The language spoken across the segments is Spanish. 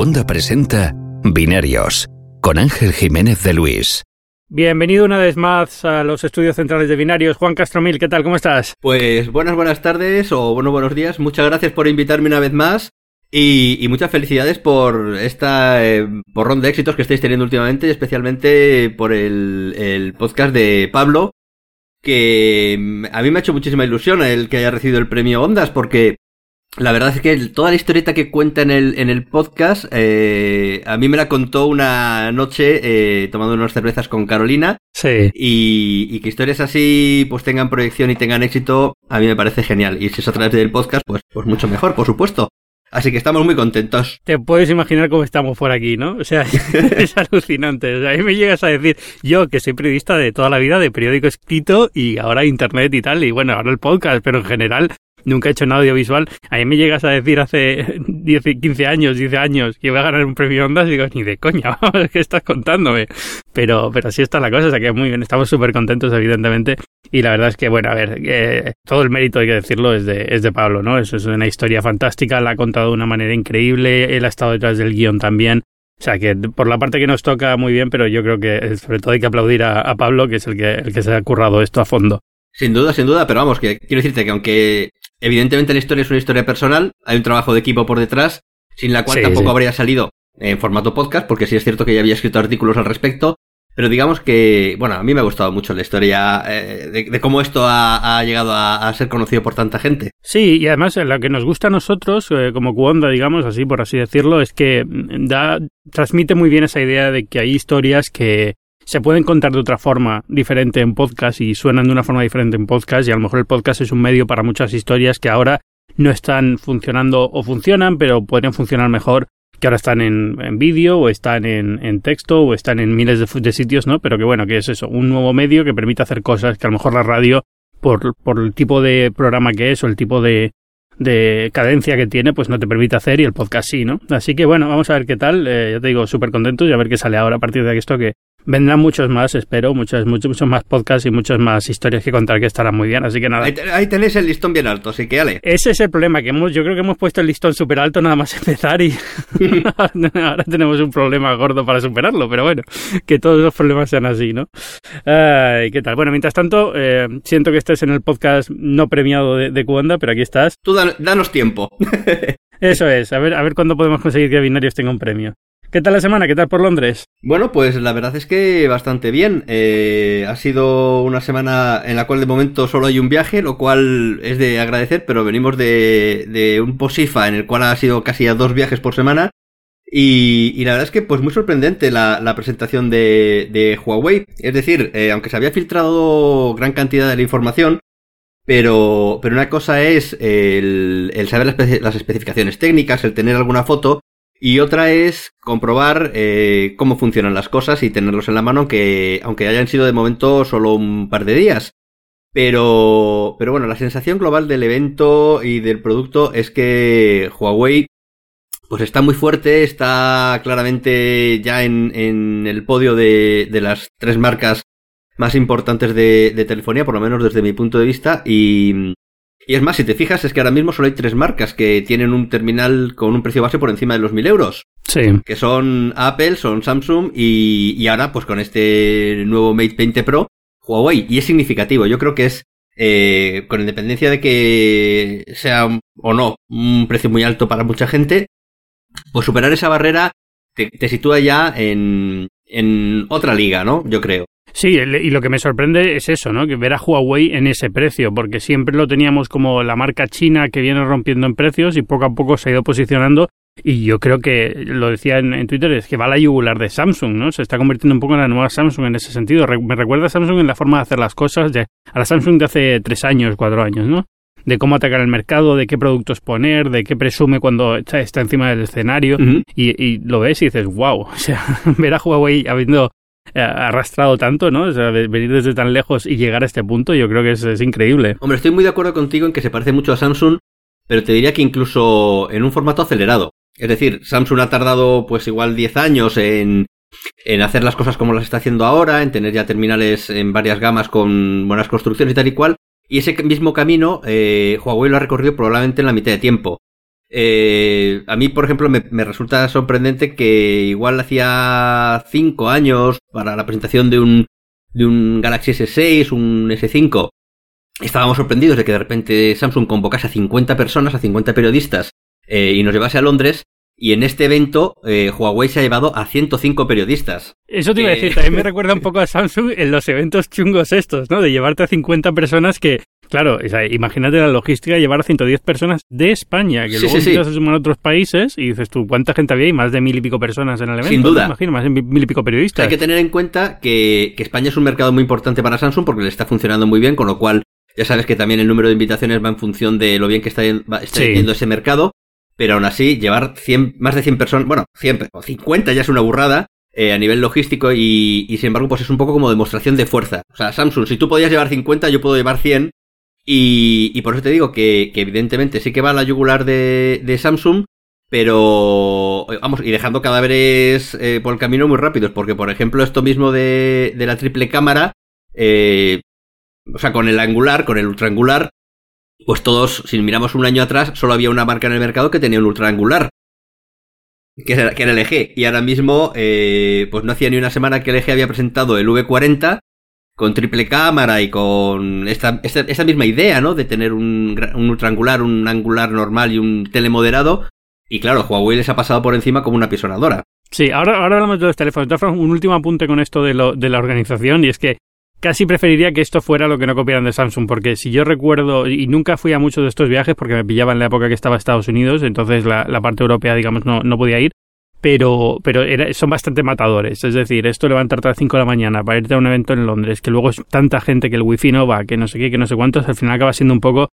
Cuonda presenta Binarios con Ángel Jiménez de Luis. Bienvenido una vez más a los estudios centrales de Binarios. Juan Castromil, ¿qué tal? ¿Cómo estás? Pues buenas, buenas tardes o buenos, buenos días. Muchas gracias por invitarme una vez más. Y, muchas felicidades por esta eh, porrón de éxitos que estáis teniendo últimamente, especialmente por el, el podcast de Pablo, que mm, a mí me ha hecho muchísima ilusión el que haya recibido el premio Ondas, porque la verdad es que toda la historieta que cuenta en el, en el podcast, eh, a mí me la contó una noche eh, tomando unas cervezas con Carolina. Sí. Y, y, que historias así pues tengan proyección y tengan éxito, a mí me parece genial. Y si es a través del podcast, pues, pues mucho mejor, por supuesto. Así que estamos muy contentos. Te puedes imaginar cómo estamos por aquí, ¿no? O sea, es alucinante. O sea, ahí me llegas a decir, yo que soy periodista de toda la vida, de periódico escrito y ahora internet y tal, y bueno, ahora el podcast, pero en general nunca he hecho nada audiovisual. A mí me llegas a decir hace 10, 15 años, 10 años que voy a ganar un premio Ondas y digo, ni de coña, ¿qué estás contándome? Pero, pero así está la cosa, o sea que muy bien, estamos súper contentos evidentemente. Y la verdad es que, bueno, a ver, eh, todo el mérito, hay que decirlo, es de, es de Pablo, ¿no? Eso es una historia fantástica, la ha contado de una manera increíble, él ha estado detrás del guion también. O sea que por la parte que nos toca muy bien, pero yo creo que sobre todo hay que aplaudir a, a Pablo, que es el que, el que se ha currado esto a fondo. Sin duda, sin duda, pero vamos, que quiero decirte que aunque evidentemente la historia es una historia personal, hay un trabajo de equipo por detrás, sin la cual tampoco habría salido en formato podcast, porque sí es cierto que ya había escrito artículos al respecto, pero digamos que, bueno, a mí me ha gustado mucho la historia eh, de, cómo esto ha, llegado a, ser conocido por tanta gente. Sí, y además lo que nos gusta a nosotros, eh, como Cuonda, digamos, así por así decirlo, es que da, transmite muy bien esa idea de que hay historias que se pueden contar de otra forma diferente en podcast y suenan de una forma diferente en podcast y a lo mejor el podcast es un medio para muchas historias que ahora no están funcionando o funcionan, pero podrían funcionar mejor que ahora están en, vídeo o están en, texto o están en miles de, sitios, ¿no? Pero que bueno, que es eso, un nuevo medio que permite hacer cosas que a lo mejor la radio, por, por el tipo de programa que es o el tipo de, de cadencia que tiene, pues no te permite hacer y el podcast sí, ¿no? Así que bueno, vamos a ver qué tal. Eh, ya te digo, súper contentos y a ver qué sale ahora a partir de esto que Vendrán muchos más, espero, muchos, muchos, muchos más podcasts y muchas más historias que contar que estarán muy bien, así que nada. Ahí, tenéis el listón bien alto, así que ale. Ese es el problema, que hemos, yo creo que hemos puesto el listón súper alto nada más empezar y ahora tenemos un problema gordo para superarlo, pero bueno, que todos los problemas sean así, ¿no? Ay, ¿Qué tal? Bueno, mientras tanto, eh, siento que estés en el podcast no premiado de, de pero aquí estás. Tú danos tiempo. Eso es, a ver, a ver cuándo podemos conseguir que Binarios tenga un premio. ¿Qué tal la semana? ¿Qué tal por Londres? Bueno, pues la verdad es que bastante bien. Eh, ha sido una semana en la cual de momento solo hay un viaje, lo cual es de agradecer, pero venimos de, un POSIFA en el cual ha sido casi a dos viajes por semana. Y, la verdad es que pues muy sorprendente la, presentación de, Huawei. Es decir, eh, aunque se había filtrado gran cantidad de la información, pero, pero una cosa es el, saber las especificaciones técnicas, el tener alguna foto, y otra es comprobar eh, cómo funcionan las cosas y tenerlos en la mano, que aunque hayan sido de momento solo un par de días. Pero, pero bueno, la sensación global del evento y del producto es que Huawei pues está muy fuerte, está claramente ya en, en el podio de, de, las tres marcas más importantes de, de telefonía, por lo menos desde mi punto de vista, y, y es más, si te fijas, es que ahora mismo solo hay tres marcas que tienen un terminal con un precio base por encima de los 1000 euros. Sí. Que son Apple, son Samsung y, y ahora, pues con este nuevo Mate 20 Pro, Huawei. Y es significativo. Yo creo que es, eh, con independencia de que sea o no un precio muy alto para mucha gente, pues superar esa barrera te, te sitúa ya en, en otra liga, ¿no? Yo creo. Sí, y lo que me sorprende es eso, ¿no? Que ver a Huawei en ese precio, porque siempre lo teníamos como la marca china que viene rompiendo en precios y poco a poco se ha ido posicionando. Y yo creo que, lo decía en, Twitter, es que va a la yugular de Samsung, ¿no? Se está convirtiendo un poco en la nueva Samsung en ese sentido. me recuerda a Samsung en la forma de hacer las cosas, de, a la Samsung de hace tres años, cuatro años, ¿no? de cómo atacar el mercado, de qué productos poner, de qué presume cuando está, encima del escenario y, y, lo ves y dices, wow, o sea, ver a Huawei habiendo eh, arrastrado tanto, ¿no? O sea, venir desde tan lejos y llegar a este punto, yo creo que es, increíble. Hombre, estoy muy de acuerdo contigo en que se parece mucho a Samsung, pero te diría que incluso en un formato acelerado. Es decir, Samsung ha tardado pues igual 10 años en, en hacer las cosas como las está haciendo ahora, en tener ya terminales en varias gamas con buenas construcciones y tal y cual. Y ese mismo camino, eh, Huawei lo ha recorrido probablemente en la mitad de tiempo. Eh, a mí, por ejemplo, me, resulta sorprendente que igual hacía 5 años para la presentación de un, de un Galaxy S6, un S5, estábamos sorprendidos de que de repente Samsung convocase a 50 personas, a 50 periodistas eh, y nos llevase a Londres y en este evento, eh, Huawei se ha llevado a 105 periodistas. Eso te iba a decir, también me recuerda un poco a Samsung en los eventos chungos estos, ¿no? De llevarte a 50 personas que, claro, o sea, imagínate la logística de llevar a 110 personas de España, que luego sí, se suman a otros países y dices tú, ¿cuánta gente había? Y más de mil y pico personas en el evento. Sin duda. imagino, más de mil y pico periodistas. Hay que tener en cuenta que, que España es un mercado muy importante para Samsung porque le está funcionando muy bien, con lo cual ya sabes que también el número de invitaciones va en función de lo bien que está, está sí. yendo ese mercado pero aún así llevar 100, más de 100 personas, bueno, 100 o 50 ya es una burrada eh, a nivel logístico y, sin embargo pues es un poco como demostración de fuerza. O sea, Samsung, si tú podías llevar 50, yo puedo llevar 100 y, por eso te digo que, evidentemente sí que va la yugular de, de Samsung, pero vamos, y dejando cadáveres eh, por el camino muy rápidos, porque por ejemplo esto mismo de, de la triple cámara, eh, o sea, con el angular, con el ultraangular, pues todos, si miramos un año atrás, solo había una marca en el mercado que tenía un ultra angular. Que era, que era LG. Y ahora mismo, eh, pues no hacía ni una semana que LG había presentado el V40 con triple cámara y con esta, esta, esta misma idea, ¿no? De tener un, un ultraangular, un angular normal y un telemoderado. Y claro, Huawei les ha pasado por encima como una pisonadora. Sí, ahora, ahora hablamos de los teléfonos. Un último apunte con esto de, lo, de la organización, y es que casi preferiría que esto fuera lo que no copiaran de Samsung, porque si yo recuerdo, y nunca fui a muchos de estos viajes porque me pillaba en la época que estaba Estados Unidos, entonces la, la parte europea, digamos, no, no podía ir, pero, pero son bastante matadores. Es decir, esto levantarte a las 5 de la mañana para irte a un evento en Londres, que luego es tanta gente que el wifi no va, que no sé qué, que no sé cuántos, al final acaba siendo un poco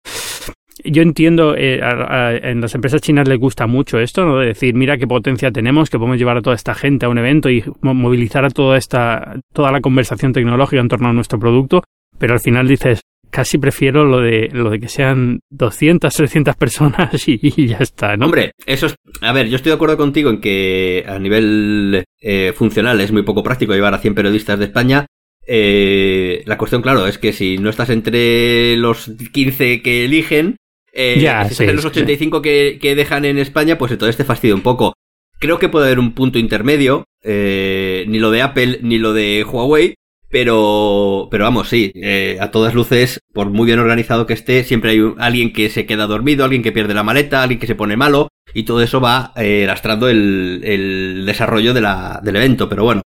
yo entiendo, eh, a, a, en las empresas chinas les gusta mucho esto, ¿no? De decir, mira qué potencia tenemos, que podemos llevar a toda esta gente a un evento y movilizar a toda esta, toda la conversación tecnológica en torno a nuestro producto, pero al final dices, casi prefiero lo de, lo de que sean 200, 300 personas y, ya está, ¿no? Hombre, eso es, a ver, yo estoy de acuerdo contigo en que a nivel eh, funcional es muy poco práctico llevar a 100 periodistas de España, eh, la cuestión, claro, es que si no estás entre los 15 que eligen, eh, ya, si sí, los 85 sí. que, que, dejan en España, pues entonces te fastidia un poco. Creo que puede haber un punto intermedio, eh, ni lo de Apple ni lo de Huawei, pero, pero vamos, sí, eh, a todas luces, por muy bien organizado que esté, siempre hay un, alguien que se queda dormido, alguien que pierde la maleta, alguien que se pone malo, y todo eso va eh, lastrando el, el desarrollo de la, del evento, pero bueno.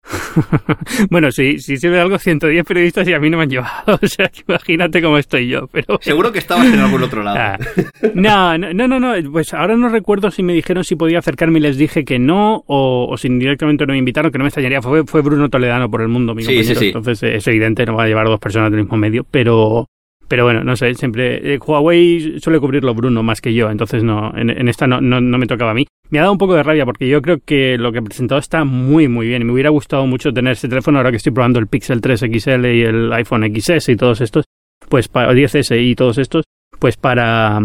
bueno, sí, sí sirve de algo, 110 periodistas y a mí no me han llevado, o sea, que imagínate cómo estoy yo, pero... Seguro que estabas en algún otro lado. Ah, no, no, no, no, pues ahora no recuerdo si me dijeron si podía acercarme y les dije que no, o, o si directamente no me invitaron, que no me extrañaría, fue, fue Bruno Toledano por el mundo, mi sí, compañero, sí, sí. entonces es evidente, no va a llevar a dos personas del mismo medio, pero... Pero bueno, no sé, siempre. Eh, Huawei suele cubrirlo Bruno más que yo, entonces no, en, esta no, no, no, me tocaba a mí. Me ha dado un poco de rabia porque yo creo que lo que he presentado está muy, muy bien. Me hubiera gustado mucho tener ese teléfono ahora que estoy probando el Pixel 3 XL y el iPhone XS y todos estos, pues para, o 10S y todos estos, pues para.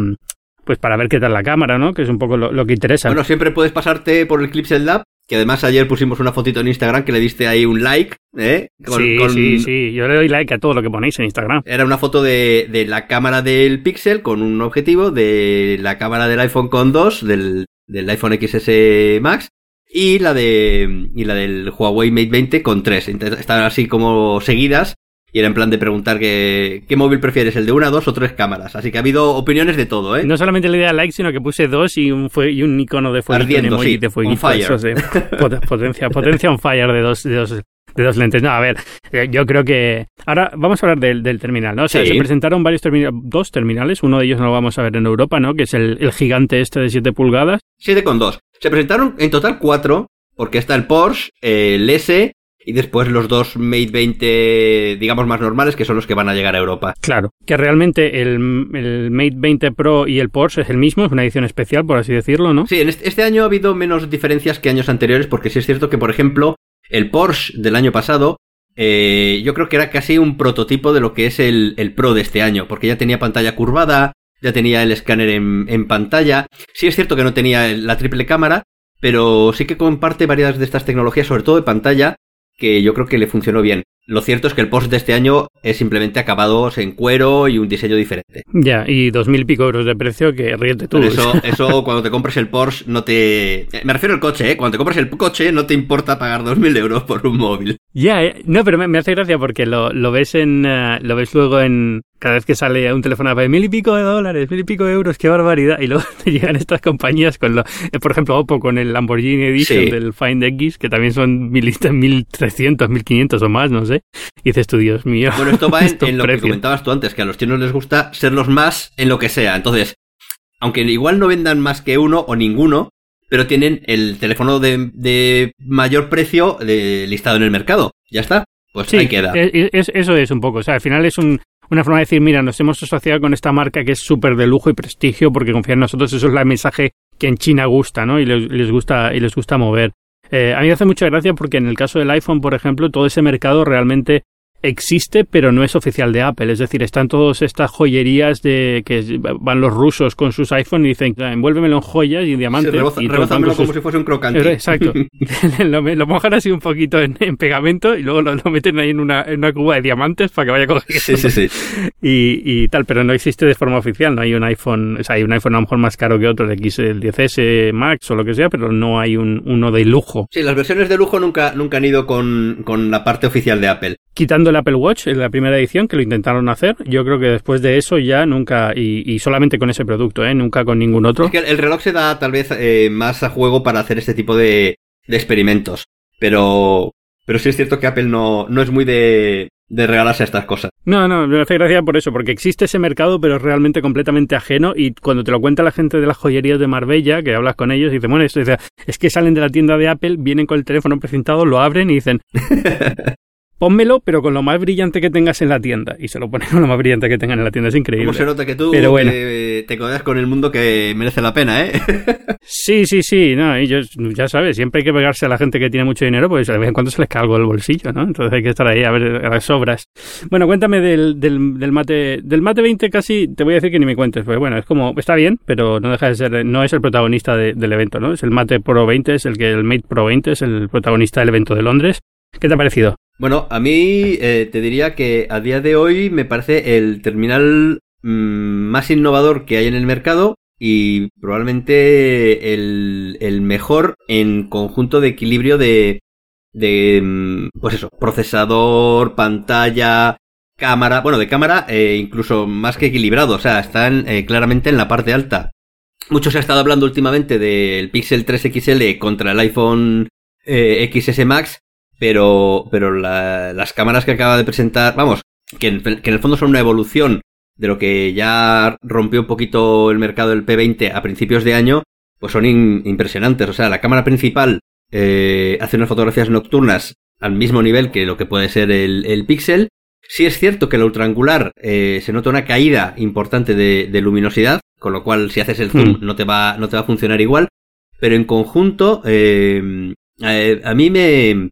Pues para ver qué tal la cámara, ¿no? Que es un poco lo, lo que interesa. Bueno, siempre puedes pasarte por el Clipsel Lab que además ayer pusimos una fotito en Instagram que le diste ahí un like, ¿eh? Con, sí, con... sí, sí, yo le doy like a todo lo que ponéis en Instagram. Era una foto de, de, la cámara del Pixel con un objetivo, de la cámara del iPhone con dos, del, del iPhone XS Max, y la de y la del Huawei Mate 20 con tres. Estaban así como seguidas y era en plan de preguntar qué, qué móvil prefieres, el de una, dos o tres cámaras. Así que ha habido opiniones de todo, ¿eh? No solamente le di a like, sino que puse dos y un, fue, y un icono de fuego. Ardiendo, sí, de fueguito, on fire. Sí. potencia, potencia on fire de dos, de dos, de dos lentes. No, a ver, eh, yo creo que... Ahora vamos a hablar del, del terminal, ¿no? O sea, Sí. se presentaron varios terminales, dos terminales, uno de ellos no lo vamos a ver en Europa, ¿no? Que es el, el gigante este de 7 pulgadas. 7,2. Se presentaron en total cuatro, porque está el Porsche, el S y después los dos Mate 20, digamos, más normales, que son los que van a llegar a Europa. Claro, que realmente el, el Mate 20 Pro y el Porsche es el mismo, es una edición especial, por así decirlo, ¿no? Sí, en este, este año ha habido menos diferencias que años anteriores, porque sí es cierto que, por ejemplo, el Porsche del año pasado, eh, yo creo que era casi un prototipo de lo que es el, el Pro de este año, porque ya tenía pantalla curvada, ya tenía el escáner en, en pantalla. Sí es cierto que no tenía la triple cámara, pero sí que comparte varias de estas tecnologías, sobre todo de pantalla, que yo creo que le funcionó bien. Lo cierto es que el Porsche de este año es simplemente acabados en cuero y un diseño diferente. Ya, y dos mil y pico euros de precio que ríete tú. eso, eso cuando te compres el Porsche no te... Me refiero al coche, ¿eh? Cuando te compres el coche no te importa pagar dos mil euros por un móvil. Ya, eh, no, pero me, hace gracia porque lo, lo ves en... Eh, lo ves luego en, cada vez que sale un teléfono de mil y pico de dólares, mil y pico de euros, qué barbaridad. Y luego te llegan estas compañías con lo, eh, por ejemplo, Oppo con el Lamborghini Edition del Find X, que también son mil, 1300, 1500 o más, no sé. Y dices tú, Dios mío. Bueno, esto va en, lo que comentabas tú antes, que a los chinos les gusta ser los más en lo que sea. Entonces, aunque igual no vendan más que uno o ninguno, pero tienen el teléfono de, de mayor precio de, listado en el mercado. Ya está. Pues ahí queda. Eh, eso es un poco. O sea, al final es un, una forma de decir, mira, nos hemos asociado con esta marca que es súper de lujo y prestigio porque confían en nosotros. Eso es el mensaje que en China gusta, ¿no? Y les, gusta, y les gusta mover. Eh, a mí me hace mucha gracia porque en el caso del iPhone, por ejemplo, todo ese mercado realmente existe, pero no es oficial de Apple. Es decir, están todas estas joyerías de que van los rusos con sus iPhones y dicen, envuélvemelo en joyas y diamantes. y como si fuese un crocante. Exacto. lo, mojan así un poquito en, pegamento y luego lo, meten ahí en una, en una, cuba de diamantes para que vaya cogiendo. Sí, sí, sí. Y, y, tal, pero no existe de forma oficial. No hay un iPhone, o sea, hay un iPhone a lo mejor más caro que otro, el X, el 10S Max o lo que sea, pero no hay un, uno de lujo. Sí, las versiones de lujo nunca, nunca han ido con, con la parte oficial de Apple. Quitando el Apple Watch en la primera edición, que lo intentaron hacer. Yo creo que después de eso ya nunca, y, solamente con ese producto, ¿eh? nunca con ningún otro. Es que el reloj se da tal vez eh, más a juego para hacer este tipo de, experimentos. Pero, pero sí es cierto que Apple no, no es muy de, de regalarse estas cosas. No, no, me hace gracia por eso, porque existe ese mercado, pero es realmente completamente ajeno. Y cuando te lo cuenta la gente de las joyerías de Marbella, que hablas con ellos y dicen, bueno, esto, es que salen de la tienda de Apple, vienen con el teléfono presentado, lo abren y dicen, pónmelo, pero con lo más brillante que tengas en la tienda. Y se lo ponen con lo más brillante que tengan en la tienda, es increíble. Como se nota que tú te, te con el mundo que merece la pena, ¿eh? sí, sí, sí, no, y yo, ya sabes, siempre hay que pegarse a la gente que tiene mucho dinero, pues de vez en cuando se les cae algo el bolsillo, ¿no? Entonces hay que estar ahí a ver a las obras. Bueno, cuéntame del, del, del mate, del mate 20 casi, te voy a decir que ni me cuentes, pues bueno, es como, está bien, pero no deja de ser, no es el protagonista del evento, ¿no? Es el mate Pro 20, es el que el Mate Pro 20 es el protagonista del evento de Londres. ¿Qué te ha parecido? Bueno, a mí eh, te diría que a día de hoy me parece el terminal mm, más innovador que hay en el mercado y probablemente el, mejor en conjunto de equilibrio de, de, mm, pues eso, procesador, pantalla, cámara, bueno, de cámara eh, incluso más que equilibrado, o sea, están eh, claramente en la parte alta. Mucho se ha estado hablando últimamente del Pixel 3 XL contra el iPhone XS Max pero, pero las cámaras que acaba de presentar, vamos, que en, el fondo son una evolución de lo que ya rompió un poquito el mercado del P20 a principios de año, pues son impresionantes. O sea, la cámara principal eh, hace unas fotografías nocturnas al mismo nivel que lo que puede ser el, el Pixel. Sí es cierto que el ultraangular eh, se nota una caída importante de, luminosidad, con lo cual si haces el zoom hmm. no, te va, no te va a funcionar igual. Pero en conjunto, eh, a mí me,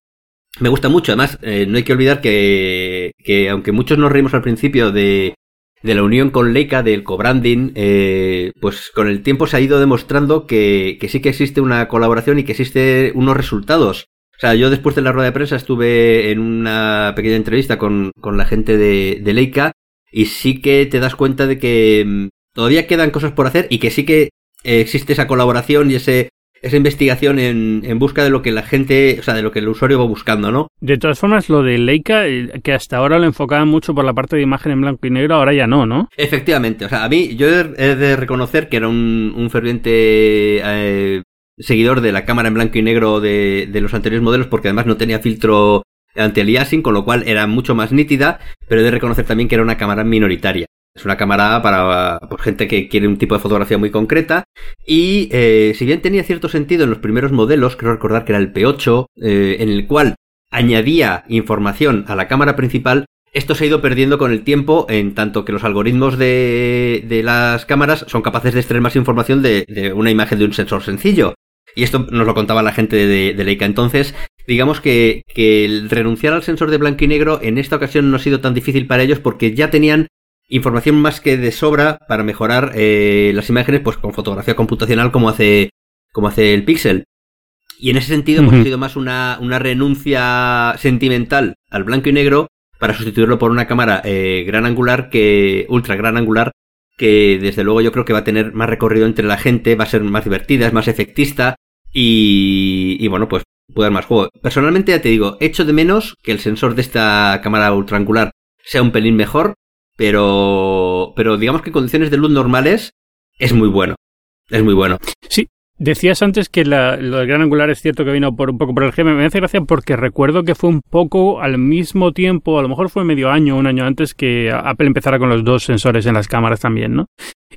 me gusta mucho. Además, eh, no hay que olvidar que, que, aunque muchos nos reímos al principio de, de la unión con Leica, del co-branding, eh, pues con el tiempo se ha ido demostrando que, que sí que existe una colaboración y que existe unos resultados. O sea, yo después de la rueda de prensa estuve en una pequeña entrevista con, con la gente de, Leica y sí que te das cuenta de que mm, todavía quedan cosas por hacer y que sí que existe esa colaboración y ese esa investigación en, en, busca de lo que la gente, o sea, de lo que el usuario va buscando, ¿no? De todas formas, lo de Leica, eh, que hasta ahora lo enfocaban mucho por la parte de imagen en blanco y negro, ahora ya no, ¿no? Efectivamente, o sea, a mí yo he de reconocer que era un, un ferviente eh, seguidor de la cámara en blanco y negro de, de los anteriores modelos, porque además no tenía filtro anti-aliasing, con lo cual era mucho más nítida, pero he de reconocer también que era una cámara minoritaria. Es una cámara para gente que quiere un tipo de fotografía muy concreta. Y eh, si bien tenía cierto sentido en los primeros modelos, creo recordar que era el P8, eh, en el cual añadía información a la cámara principal, esto se ha ido perdiendo con el tiempo, en tanto que los algoritmos de, de las cámaras son capaces de extraer más información de, una imagen de un sensor sencillo. Y esto nos lo contaba la gente de, de Leica. Entonces, digamos que, que el renunciar al sensor de blanco y negro en esta ocasión no ha sido tan difícil para ellos porque ya tenían información más que de sobra para mejorar eh, las imágenes pues con fotografía computacional como hace como hace el Pixel. Y en ese sentido, pues ha sido más una, una renuncia sentimental al blanco y negro para sustituirlo por una cámara eh, gran angular que ultra gran angular que desde luego yo creo que va a tener más recorrido entre la gente, va a ser más divertida, es más efectista y, y bueno, pues puede dar más juego. Personalmente ya te digo, echo de menos que el sensor de esta cámara ultra angular sea un pelín mejor, pero, pero digamos que en condiciones de luz normales es muy bueno. Es muy bueno. Sí, Decías antes que la, lo del gran angular es cierto que vino por un poco por el GM. Me hace gracia porque recuerdo que fue un poco al mismo tiempo, a lo mejor fue medio año, un año antes que Apple empezara con los dos sensores en las cámaras también, ¿no?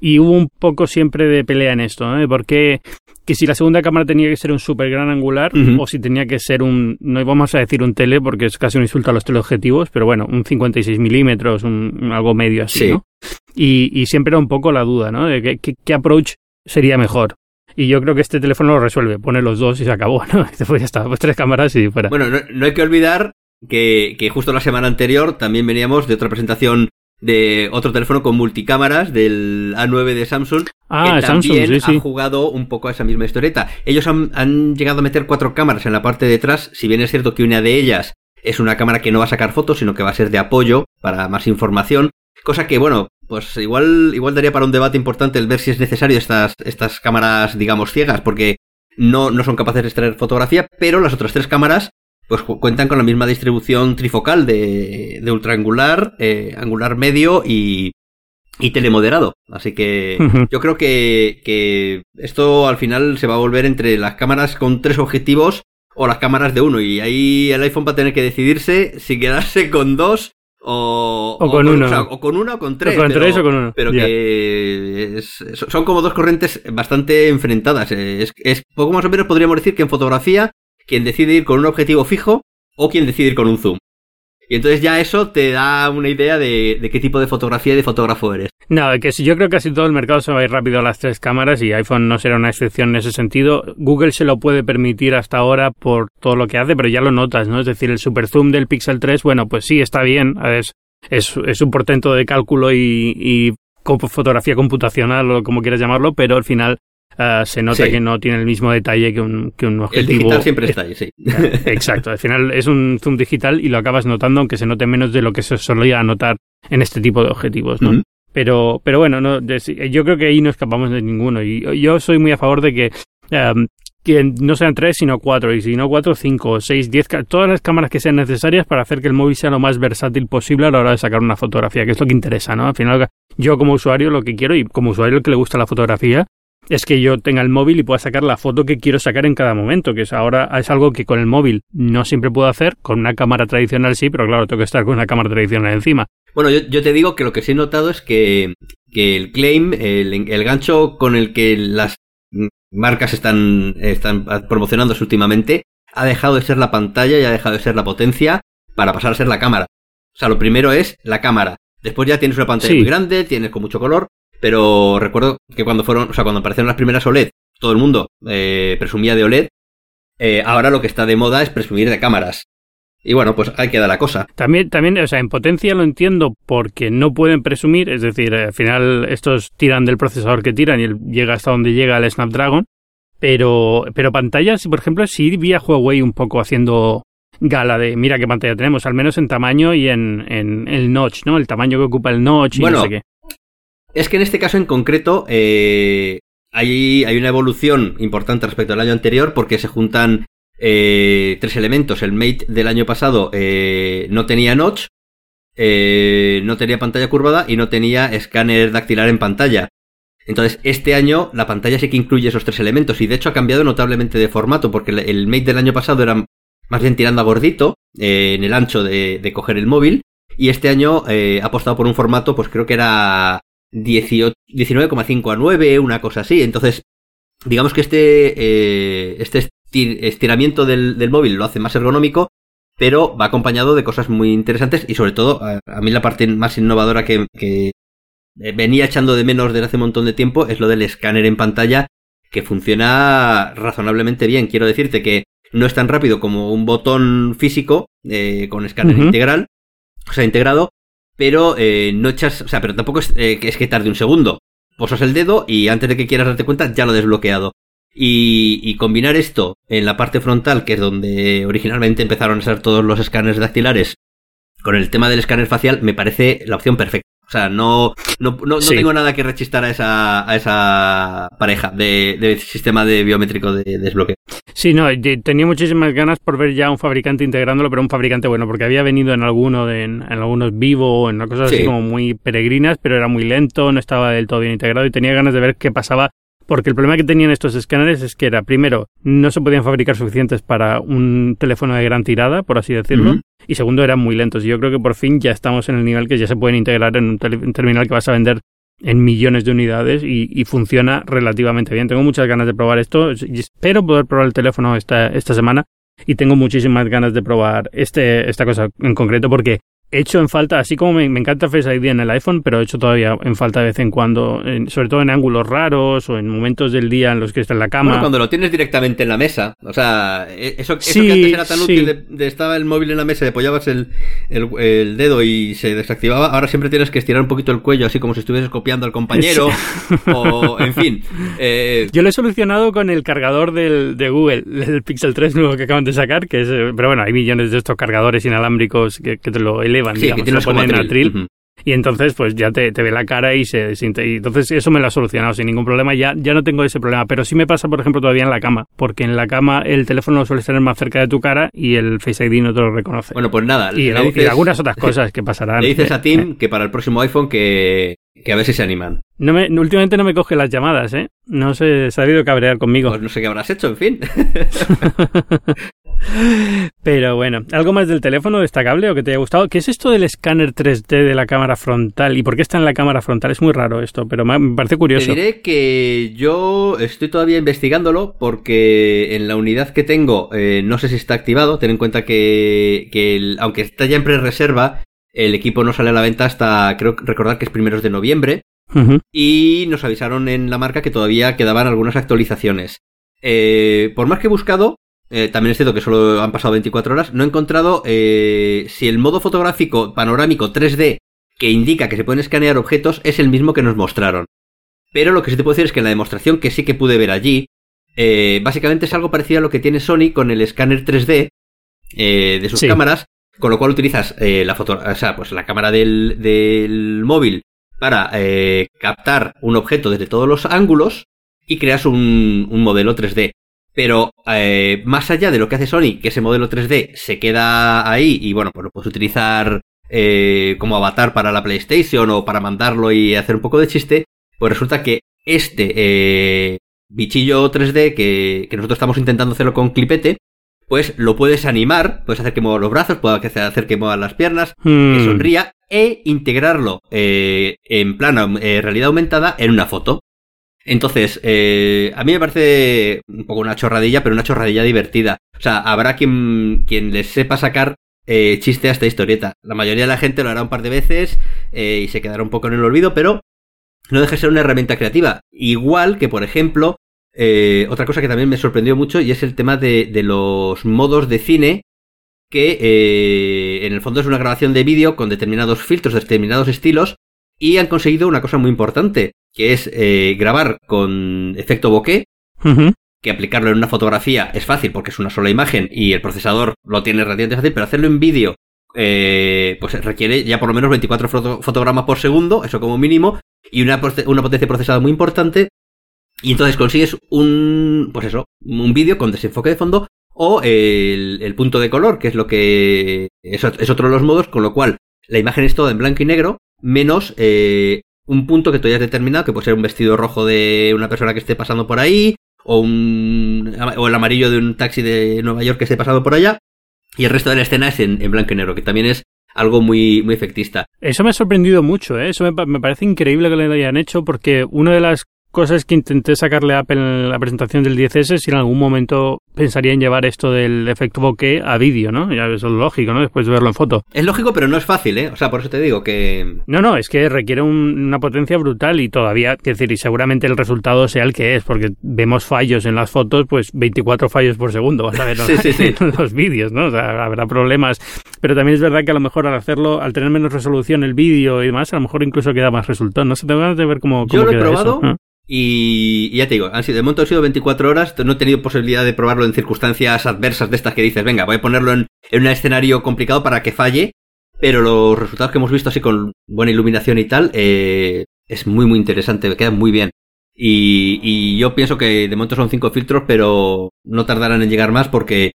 Y hubo un poco siempre de pelea en esto, ¿no? Porque que si la segunda cámara tenía que ser un super gran angular o si tenía que ser un, no vamos a decir un tele porque es casi un insulto a los teleobjetivos, pero bueno, un 56 milímetros, un, algo medio así, ¿no? Y, y, siempre era un poco la duda, ¿no? De qué approach sería mejor. Y yo creo que este teléfono lo resuelve, pone los dos y se acabó, ¿no? Después ya está, pues tres cámaras y fuera. Bueno, no, hay que olvidar que, que, justo la semana anterior también veníamos de otra presentación de otro teléfono con multicámaras del A9 de Samsung ah, que también ha jugado un poco a esa misma historieta. Ellos han, han, llegado a meter cuatro cámaras en la parte de detrás, si bien es cierto que una de ellas es una cámara que no va a sacar fotos, sino que va a ser de apoyo para más información. Cosa que, bueno, pues igual, igual daría para un debate importante el ver si es necesario estas, estas cámaras, digamos, ciegas, porque no, no son capaces de extraer fotografía, pero las otras tres cámaras pues cuentan con la misma distribución trifocal de, de ultraangular, eh, angular medio y, y telemoderado. Así que yo creo que, que esto al final se va a volver entre las cámaras con tres objetivos o las cámaras de uno. Y ahí el iPhone va a tener que decidirse si quedarse con dos o, con, uno. O, con uno o con tres. O con pero, tres o con uno. Pero que son como dos corrientes bastante enfrentadas. Es, es poco más o menos podríamos decir que en fotografía, quien decide ir con un objetivo fijo o quien decide ir con un zoom. Y entonces ya eso te da una idea de, qué tipo de fotografía y de fotógrafo eres. No, que si yo creo que casi todo el mercado se va a ir rápido a las tres cámaras y iPhone no será una excepción en ese sentido. Google se lo puede permitir hasta ahora por todo lo que hace, pero ya lo notas, ¿no? Es decir, el super zoom del Pixel 3, bueno, pues sí, está bien, es, un portento de cálculo y fotografía computacional o como quieras llamarlo, pero al final Uh, se nota sí. que no tiene el mismo detalle que un, que un objetivo. El digital siempre está ahí, sí. Exacto, al final es un zoom digital y lo acabas notando, aunque se note menos de lo que se solía notar en este tipo de objetivos, ¿no? Uh -huh. Pero, pero bueno, no, yo creo que ahí no escapamos de ninguno. Y yo soy muy a favor de que, um, que no sean tres, sino cuatro. Y si no cuatro, cinco, seis, diez, todas las cámaras que sean necesarias para hacer que el móvil sea lo más versátil posible a la hora de sacar una fotografía, que es lo que interesa, ¿no? Al final, yo como usuario lo que quiero y como usuario que le gusta la fotografía, es que yo tenga el móvil y pueda sacar la foto que quiero sacar en cada momento, que es ahora es algo que con el móvil no siempre puedo hacer, con una cámara tradicional sí, pero claro, tengo que estar con una cámara tradicional encima. Bueno, yo, yo te digo que lo que sí he notado es que, que el claim, el, el, gancho con el que las marcas están, están promocionándose últimamente, ha dejado de ser la pantalla y ha dejado de ser la potencia para pasar a ser la cámara. O sea, lo primero es la cámara. Después ya tienes una pantalla sí. muy grande, tienes con mucho color, pero recuerdo que cuando fueron, o sea, cuando aparecieron las primeras OLED, todo el mundo eh, presumía de OLED. Eh, ahora lo que está de moda es presumir de cámaras. Y bueno, pues ahí queda la cosa. También, también, o sea, en potencia lo entiendo porque no pueden presumir, es decir, al final estos tiran del procesador que tiran y llega hasta donde llega el Snapdragon. Pero, pero pantallas, por ejemplo, sí vi a Huawei un poco haciendo gala de mira qué pantalla tenemos, al menos en tamaño y en, en el notch, ¿no? El tamaño que ocupa el notch y bueno, no sé qué. Es que en este caso en concreto eh, hay, hay, una evolución importante respecto al año anterior porque se juntan eh, tres elementos. El Mate del año pasado eh, no tenía notch, eh, no tenía pantalla curvada y no tenía escáner dactilar en pantalla. Entonces, este año la pantalla sí que incluye esos tres elementos y de hecho ha cambiado notablemente de formato porque el, Mate del año pasado era más bien tirando a gordito eh, en el ancho de, de, coger el móvil y este año eh, ha apostado por un formato, pues creo que era 19,5 a 9, una cosa así. Entonces, digamos que este, eh, este estiramiento del, del, móvil lo hace más ergonómico, pero va acompañado de cosas muy interesantes y sobre todo, a, a mí la parte más innovadora que, que, venía echando de menos desde hace un montón de tiempo es lo del escáner en pantalla, que funciona razonablemente bien. Quiero decirte que no es tan rápido como un botón físico eh, con escáner uh -huh. integral, o sea, integrado, pero eh, no echas, o sea, pero tampoco es, eh, es que tarde un segundo. Posas el dedo y antes de que quieras darte cuenta ya lo he desbloqueado. Y, combinar esto en la parte frontal, que es donde originalmente empezaron a ser todos los escáneres dactilares, con el tema del escáner facial, me parece la opción perfecta. O sea, no, no, no, tengo nada que rechistar a esa, a esa pareja de, sistema de biométrico de, desbloqueo. Sí, no, tenía muchísimas ganas por ver ya un fabricante integrándolo, pero un fabricante bueno, porque había venido en alguno de, en, algunos vivo, en cosas así como muy peregrinas, pero era muy lento, no estaba del todo bien integrado y tenía ganas de ver qué pasaba porque el problema que tenían estos escáneres es que era, primero, no se podían fabricar suficientes para un teléfono de gran tirada, por así decirlo, y segundo, eran muy lentos. Y yo creo que por fin ya estamos en el nivel que ya se pueden integrar en un, terminal que vas a vender en millones de unidades y, funciona relativamente bien. Tengo muchas ganas de probar esto y espero poder probar el teléfono esta, esta semana y tengo muchísimas ganas de probar este, esta cosa en concreto porque he hecho en falta, así como me, encanta Face ID en el iPhone, pero he hecho todavía en falta de vez en cuando, sobre todo en ángulos raros o en momentos del día en los que está en la cama. Bueno, cuando lo tienes directamente en la mesa. O sea, e, eso, eso que antes era tan útil de, estaba el móvil en la mesa, apoyabas el, el, dedo y se desactivaba, ahora siempre tienes que estirar un poquito el cuello, así como si estuvieses copiando al compañero. O, en fin. Eh... Yo lo he solucionado con el cargador del, de Google, el Pixel 3 nuevo que acaban de sacar, que es, pero bueno, hay millones de estos cargadores inalámbricos que, que te lo elevan sí, que lo ponen en atril. Y entonces, pues ya te, ve la cara y se siente. Y entonces, eso me lo ha solucionado sin ningún problema. Ya, ya no tengo ese problema. Pero sí me pasa, por ejemplo, todavía en la cama. Porque en la cama el teléfono lo suele tener más cerca de tu cara y el Face ID no te lo reconoce. Bueno, pues nada. Y, algunas otras cosas que pasarán. Le dices a Tim que para el próximo iPhone que, que a ver si se animan. No me, últimamente no me coge las llamadas, ¿eh? No sé, se ha debido cabrear conmigo. Pues no sé qué habrás hecho, en fin. Pero bueno, ¿algo más del teléfono destacable o que te haya gustado? ¿Qué es esto del escáner 3D de la cámara frontal? ¿Y por qué está en la cámara frontal? Es muy raro esto, pero me parece curioso. Te diré que yo estoy todavía investigándolo porque en la unidad que tengo eh, no sé si está activado. Ten en cuenta que, aunque está ya en pre-reserva, el equipo no sale a la venta hasta, creo recordar que es primeros de noviembre. Y nos avisaron en la marca que todavía quedaban algunas actualizaciones. Eh, por más que he buscado, eh, también es cierto que solo han pasado 24 horas. No he encontrado eh, si el modo fotográfico panorámico 3D que indica que se pueden escanear objetos es el mismo que nos mostraron. Pero lo que sí te puedo decir es que en la demostración que sí que pude ver allí, eh, básicamente es algo parecido a lo que tiene Sony con el escáner 3D de sus cámaras, con lo cual utilizas la foto, o sea, pues la cámara del, del móvil para captar un objeto desde todos los ángulos y creas un, un modelo 3D. Pero eh, más allá de lo que hace Sony, que ese modelo 3D se queda ahí y bueno, pues lo puedes utilizar eh, como avatar para la PlayStation o para mandarlo y hacer un poco de chiste, pues resulta que este eh, bichillo 3D que, que, nosotros estamos intentando hacerlo con clipete, pues lo puedes animar, puedes hacer que mueva los brazos, puedes hacer que mueva las piernas, que hmm. sonría e integrarlo en plano realidad aumentada en una foto. Entonces, eh, a mí me parece un poco una chorradilla, pero una chorradilla divertida. O sea, habrá quien, quien les sepa sacar eh, chiste a esta historieta. La mayoría de la gente lo hará un par de veces eh, y se quedará un poco en el olvido, pero no deja de ser una herramienta creativa. Igual que, por ejemplo, eh, otra cosa que también me sorprendió mucho y es el tema de, de los modos de cine que eh, en el fondo es una grabación de vídeo con determinados filtros, determinados estilos y han conseguido una cosa muy importante que es eh, grabar con efecto bokeh, que aplicarlo en una fotografía es fácil porque es una sola imagen y el procesador lo tiene relativamente fácil, pero hacerlo en vídeo eh, pues requiere ya por lo menos 24 fotogramas por segundo, eso como mínimo, y una, una potencia procesada muy importante. Y entonces consigues un, pues eso, un vídeo con desenfoque de fondo o el, punto de color, que es lo que es, es, otro de los modos, con lo cual la imagen es toda en blanco y negro, menos eh, un punto que tú hayas determinado, que puede ser un vestido rojo de una persona que esté pasando por ahí, o, un, el amarillo de un taxi de Nueva York que esté pasando por allá, y el resto de la escena es en, blanco y negro, que también es algo muy, muy efectista. Eso me ha sorprendido mucho, ¿eh? eso me, me, parece increíble que lo hayan hecho, porque una de las cosas que intenté sacarle a Apple en la presentación del 10S si en algún momento pensaría en llevar esto del efecto bokeh a vídeo, ¿no? Ya eso es lógico, ¿no? Después de verlo en foto. Es lógico, pero no es fácil, ¿eh? O sea, por eso te digo que... No, no, es que requiere una potencia brutal y todavía, quiero decir, y seguramente el resultado sea el que es, porque vemos fallos en las fotos, pues 24 fallos por segundo, vas a ver en los vídeos, ¿no? O sea, habrá problemas. Pero también es verdad que a lo mejor al hacerlo, al tener menos resolución el vídeo y demás, a lo mejor incluso queda más resultado. No sé, tengo ganas de ver cómo, cómo Yo lo he probado Y, ya te digo, han sido, de momento han sido 24 horas, no he tenido posibilidad de probarlo en circunstancias adversas de estas que dices, venga, voy a ponerlo en, un escenario complicado para que falle, pero los resultados que hemos visto así con buena iluminación y tal, eh, es muy muy interesante, me queda muy bien. Y, y yo pienso que de momento son cinco filtros, pero no tardarán en llegar más porque,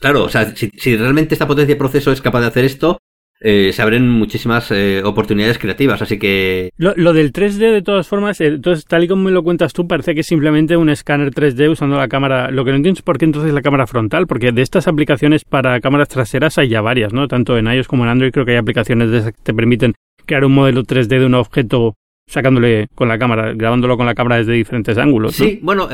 claro, o sea, si, si realmente esta potencia de proceso es capaz de hacer esto, eh, se abren muchísimas eh, oportunidades creativas, así que... Lo, del 3D, de todas formas, eh, entonces, tal y como me lo cuentas tú, parece que es simplemente un escáner 3D usando la cámara... Lo que no entiendo es por qué entonces la cámara frontal, porque de estas aplicaciones para cámaras traseras hay ya varias, ¿no? Tanto en iOS como en Android creo que hay aplicaciones que te permiten crear un modelo 3D de un objeto sacándole con la cámara, grabándolo con la cámara desde diferentes ángulos. Sí, bueno,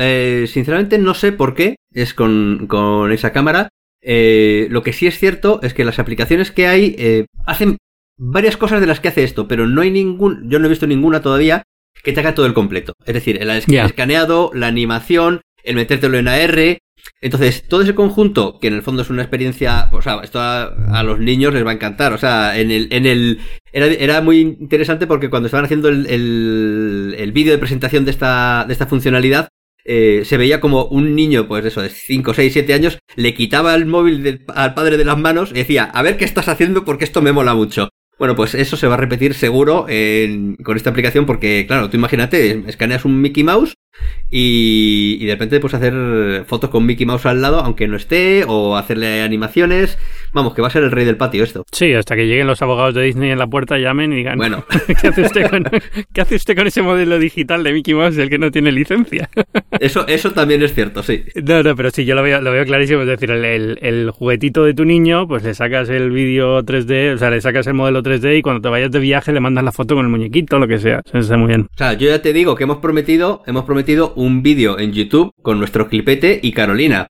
sinceramente no sé por qué es con, con esa cámara. Eh, lo que sí es cierto es que las aplicaciones que hay eh, hacen varias cosas de las que hace esto, pero no hay ningún, yo no he visto ninguna todavía que te haga todo el completo. Es decir, el escaneado, la animación, el metértelo en AR. Entonces, todo ese conjunto, que en el fondo es una experiencia, o sea, esto a, los niños les va a encantar. O sea, en el, en el, era, era muy interesante porque cuando estaban haciendo el, el, el vídeo de presentación de esta, de esta funcionalidad, eh, se veía como un niño, pues eso, de 5, 6, 7 años, le quitaba el móvil al padre de las manos y decía, a ver qué estás haciendo porque esto me mola mucho. Bueno, pues eso se va a repetir seguro con esta aplicación porque, claro, tú imagínate, escaneas un Mickey Mouse y, de repente puedes hacer fotos con Mickey Mouse al lado, aunque no esté, o hacerle animaciones. Vamos, que va a ser el rey del patio esto. Sí, hasta que lleguen los abogados de Disney en la puerta, llamen y digan, bueno, ¿qué hace usted con, ¿qué hace usted con ese modelo digital de Mickey Mouse del que no tiene licencia? eso, eso también es cierto, sí. No, no, pero sí, yo lo veo, lo veo clarísimo. Es decir, el, el, juguetito de tu niño, pues le sacas el vídeo 3D, o sea, le sacas el modelo 3D y cuando te vayas de viaje le mandas la foto con el muñequito, lo que sea. Eso está muy bien. O sea, yo ya te digo que hemos prometido, hemos prometido un vídeo en YouTube con nuestro clipete y Carolina.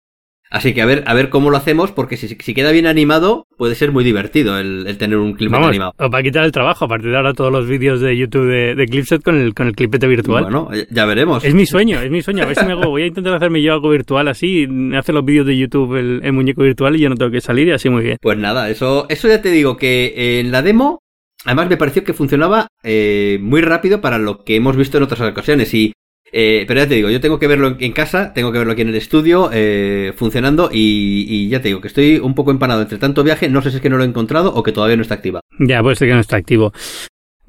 Así que a ver, a ver cómo lo hacemos, porque si, si queda bien animado, puede ser muy divertido el, tener un clipete animado. Os va a quitar el trabajo a partir de ahora todos los vídeos de YouTube de, de Clipset con el, con el clipete virtual. Bueno, ya veremos. Es mi sueño, es mi sueño. A ver si me hago, voy a intentar hacerme yo algo virtual así, hace los vídeos de YouTube el, muñeco virtual y yo no tengo que salir y así muy bien. Pues nada, eso, eso ya te digo que en la demo Además me pareció que funcionaba eh, muy rápido para lo que hemos visto en otras ocasiones y eh, pero ya te digo, yo tengo que verlo en casa, tengo que verlo aquí en el estudio, eh, funcionando, y, ya te digo que estoy un poco empanado entre tanto viaje, no sé si es que no lo he encontrado o que todavía no está activa. Ya, puede ser que no está activo.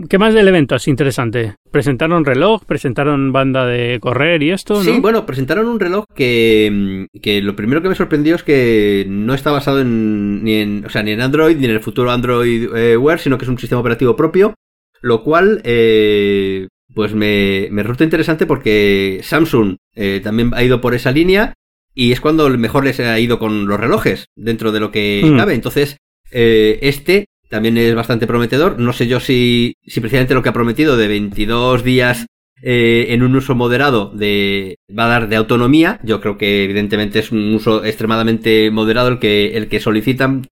¿Qué más del evento es interesante? ¿Presentaron reloj? ¿Presentaron banda de correr y esto? Sí, bueno, presentaron un reloj que, que, lo primero que me sorprendió es que no está basado en, ni, en, o sea, ni en Android ni en el futuro Android eh, Wear, sino que es un sistema operativo propio, lo cual eh, pues me, me resulta interesante porque Samsung eh, también ha ido por esa línea y es cuando mejor les ha ido con los relojes dentro de lo que mm. cabe. Entonces, eh, este también es bastante prometedor. No sé yo si, si precisamente lo que ha prometido de 22 días eh, en un uso moderado de, va a dar de autonomía. Yo creo que evidentemente es un uso extremadamente moderado el que, el que solicitan.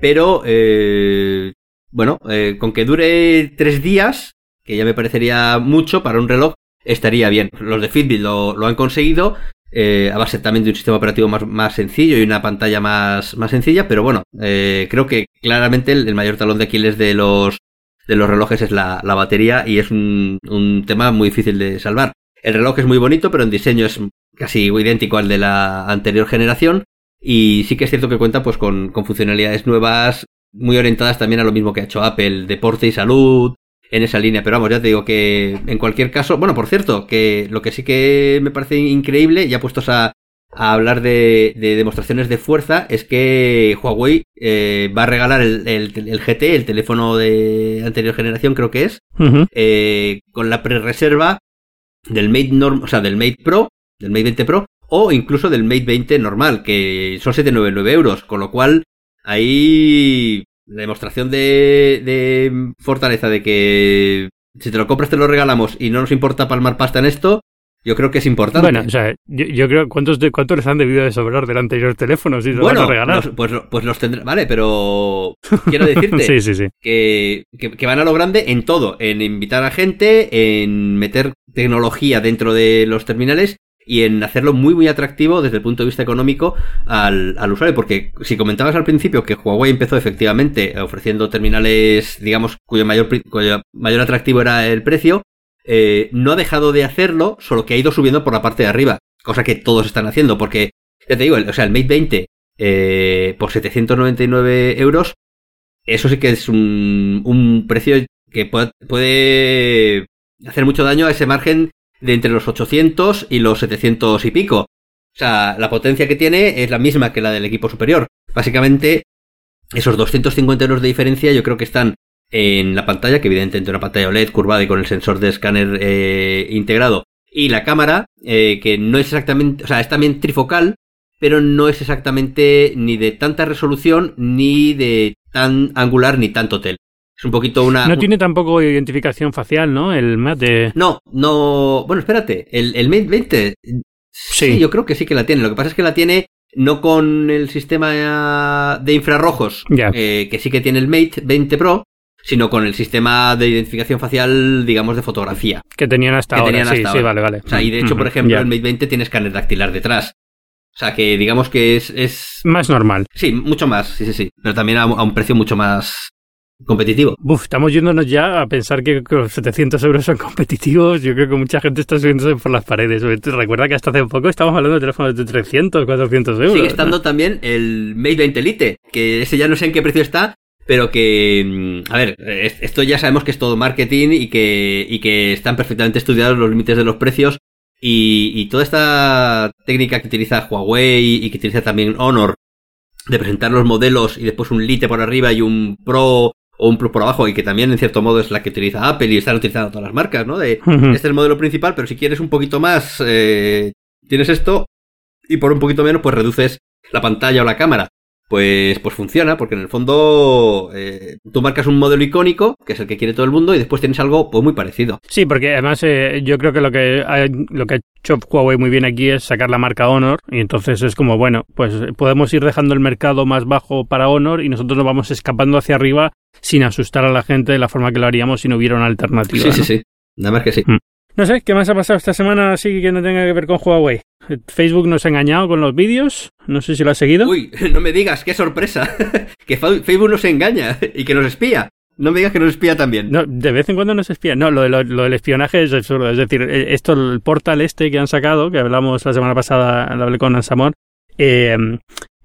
Pero, eh, bueno, eh, con que dure tres días, que ya me parecería mucho para un reloj, estaría bien. Los de Fitbit lo, lo han conseguido, eh, a base también de un sistema operativo más, más, sencillo y una pantalla más, más sencilla, pero bueno, eh, creo que claramente el, mayor talón de Aquiles de los, de los relojes es la, la batería y es un, un, tema muy difícil de salvar. El reloj es muy bonito, pero en diseño es casi idéntico al de la anterior generación y sí que es cierto que cuenta pues con, con funcionalidades nuevas muy orientadas también a lo mismo que ha hecho Apple, deporte y salud, en esa línea. Pero vamos, ya te digo que en cualquier caso, bueno, por cierto, que lo que sí que me parece increíble, ya puestos a, a hablar de, de, demostraciones de fuerza, es que Huawei eh, va a regalar el, el, GT, el teléfono de anterior generación, creo que es, eh, con la pre-reserva del Mate norm, o sea, del Mate Pro, del Mate 20 Pro, o incluso del Mate 20 normal, que son 799 euros, con lo cual ahí demostración de, de fortaleza de que si te lo compras te lo regalamos y no nos importa palmar pasta en esto, yo creo que es importante. Bueno, o sea, yo, creo, ¿cuántos, de, ¿cuántos les han debido de sobrar del anterior teléfono si bueno, van a regalar? pues, pues los tendré, vale, pero quiero decirte Que, que, van a lo grande en todo, en invitar a gente, en meter tecnología dentro de los terminales y en hacerlo muy muy atractivo desde el punto de vista económico al, al, usuario, porque si comentabas al principio que Huawei empezó efectivamente ofreciendo terminales, digamos, cuyo mayor, mayor atractivo era el precio, eh, no ha dejado de hacerlo, solo que ha ido subiendo por la parte de arriba, cosa que todos están haciendo, porque, ya te digo, o sea, el Mate 20 eh, por 799 euros, eso sí que es un, un precio que puede, puede hacer mucho daño a ese margen de entre los 800 y los 700 y pico. O sea, la potencia que tiene es la misma que la del equipo superior. Básicamente, esos 250 euros de diferencia yo creo que están en la pantalla, que evidentemente una pantalla OLED curvada y con el sensor de escáner eh, integrado, y la cámara, eh, que no es exactamente, o sea, es también trifocal, pero no es exactamente ni de tanta resolución, ni de tan angular, ni tanto tel. Es un poquito una... No tiene tampoco identificación facial, ¿no? El Mate... No, no... Bueno, espérate. El, el Mate 20... Sí. yo creo que sí que la tiene. Lo que pasa es que la tiene no con el sistema de infrarrojos, eh, que sí que tiene el Mate 20 Pro, sino con el sistema de identificación facial, digamos, de fotografía. Que tenían hasta ahora. sí, sí, vale, vale. O sea, y de hecho, por ejemplo, el Mate 20 tiene escáner dactilar detrás. O sea, que digamos que es, es... Más normal. Sí, mucho más, sí, sí, sí. Pero también a, un precio mucho más competitivo. Uf, estamos yéndonos ya a pensar que los 700 euros son competitivos. Yo creo que mucha gente está subiéndose por las paredes. Recuerda que hasta hace poco estábamos hablando de teléfonos de 300, 400 euros. Sigue estando también el Mate 20 Elite, que ese ya no sé en qué precio está, pero que, mm, a ver, esto ya sabemos que es todo marketing y que, y que están perfectamente estudiados los límites de los precios y, y toda esta técnica que utiliza Huawei y que utiliza también Honor de presentar los modelos y después un Lite por arriba y un Pro o un Plus por abajo y que también en cierto modo es la que utiliza Apple y están utilizando todas las marcas, ¿no? De, Este es el modelo principal, pero si quieres un poquito más, eh, tienes esto y por un poquito menos pues reduces la pantalla o la cámara. Pues, pues funciona, porque en el fondo eh, tú marcas un modelo icónico, que es el que quiere todo el mundo, y después tienes algo pues muy parecido. Sí, porque además eh, yo creo que lo que ha, lo que ha hecho Huawei muy bien aquí es sacar la marca Honor, y entonces es como, bueno, pues podemos ir dejando el mercado más bajo para Honor y nosotros nos vamos escapando hacia arriba sin asustar a la gente de la forma que lo haríamos si no hubiera una alternativa. Sí, sí, sí. Nada más que sí. Mm. No sé, ¿qué más ha pasado esta semana así que no tenga que ver con Huawei? Facebook nos ha engañado con los vídeos, no sé si lo has seguido. Uy, no me digas, qué sorpresa, que Facebook nos engaña y que nos espía. No me digas que nos espía también. No, de vez en cuando nos espía. No, lo, lo, del espionaje es absurdo. Es decir, eh, esto, el portal este que han sacado, que hablamos la semana pasada, lo hablé con Ansamor, eh,